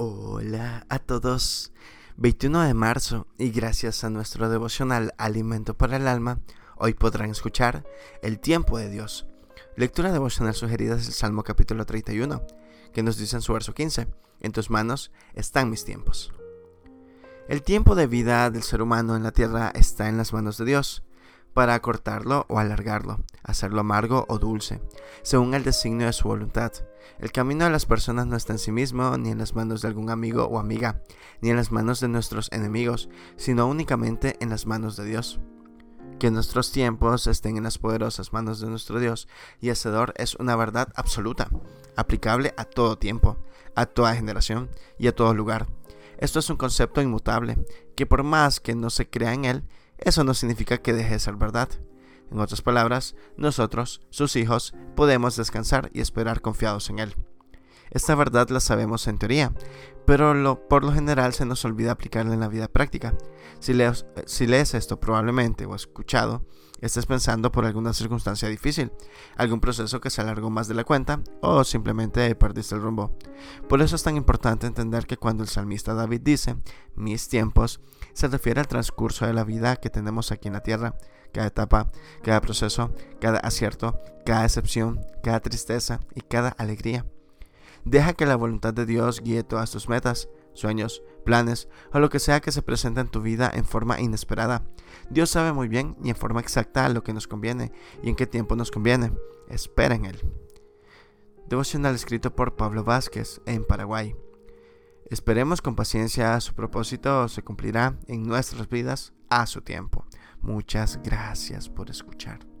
Hola a todos. 21 de marzo y gracias a nuestro devocional Alimento para el Alma, hoy podrán escuchar El tiempo de Dios. Lectura devocional sugerida es el Salmo capítulo 31, que nos dice en su verso 15, En tus manos están mis tiempos. El tiempo de vida del ser humano en la tierra está en las manos de Dios para acortarlo o alargarlo, hacerlo amargo o dulce, según el designio de su voluntad. El camino de las personas no está en sí mismo, ni en las manos de algún amigo o amiga, ni en las manos de nuestros enemigos, sino únicamente en las manos de Dios. Que nuestros tiempos estén en las poderosas manos de nuestro Dios y Hacedor es una verdad absoluta, aplicable a todo tiempo, a toda generación y a todo lugar. Esto es un concepto inmutable, que por más que no se crea en él, eso no significa que deje de ser verdad. En otras palabras, nosotros, sus hijos, podemos descansar y esperar confiados en Él. Esta verdad la sabemos en teoría, pero por lo general se nos olvida aplicarla en la vida práctica. Si lees, si lees esto probablemente o escuchado, estés pensando por alguna circunstancia difícil, algún proceso que se alargó más de la cuenta o simplemente perdiste el rumbo. Por eso es tan importante entender que cuando el salmista David dice mis tiempos, se refiere al transcurso de la vida que tenemos aquí en la tierra, cada etapa, cada proceso, cada acierto, cada excepción, cada tristeza y cada alegría. Deja que la voluntad de Dios guíe todas tus metas, sueños, planes o lo que sea que se presente en tu vida en forma inesperada. Dios sabe muy bien y en forma exacta lo que nos conviene y en qué tiempo nos conviene. Espera en Él. Devocional escrito por Pablo Vázquez en Paraguay. Esperemos con paciencia su propósito se cumplirá en nuestras vidas a su tiempo. Muchas gracias por escuchar.